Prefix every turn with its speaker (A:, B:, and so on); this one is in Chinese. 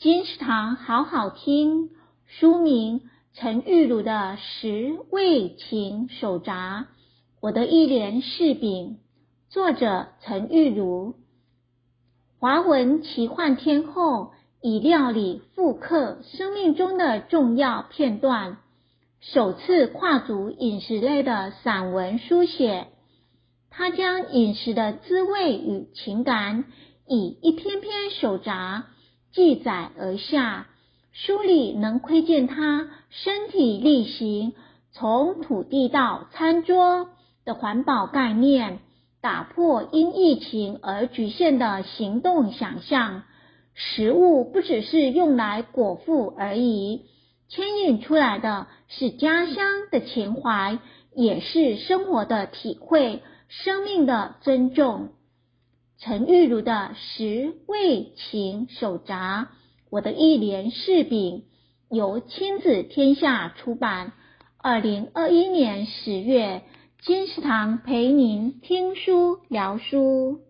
A: 金石堂好好听，书名陈玉如的《食味情手札》，我的一连柿饼，作者陈玉如，华文奇幻天后，以料理复刻生命中的重要片段，首次跨足饮食类的散文书写。他将饮食的滋味与情感，以一篇篇手札记载而下。书里能窥见他身体力行，从土地到餐桌的环保概念，打破因疫情而局限的行动想象。食物不只是用来果腹而已，牵引出来的是家乡的情怀，也是生活的体会。生命的尊重，陈玉如的《食味情手札》，我的一连柿饼，由亲子天下出版。二零二一年十月，金石堂陪您听书聊书。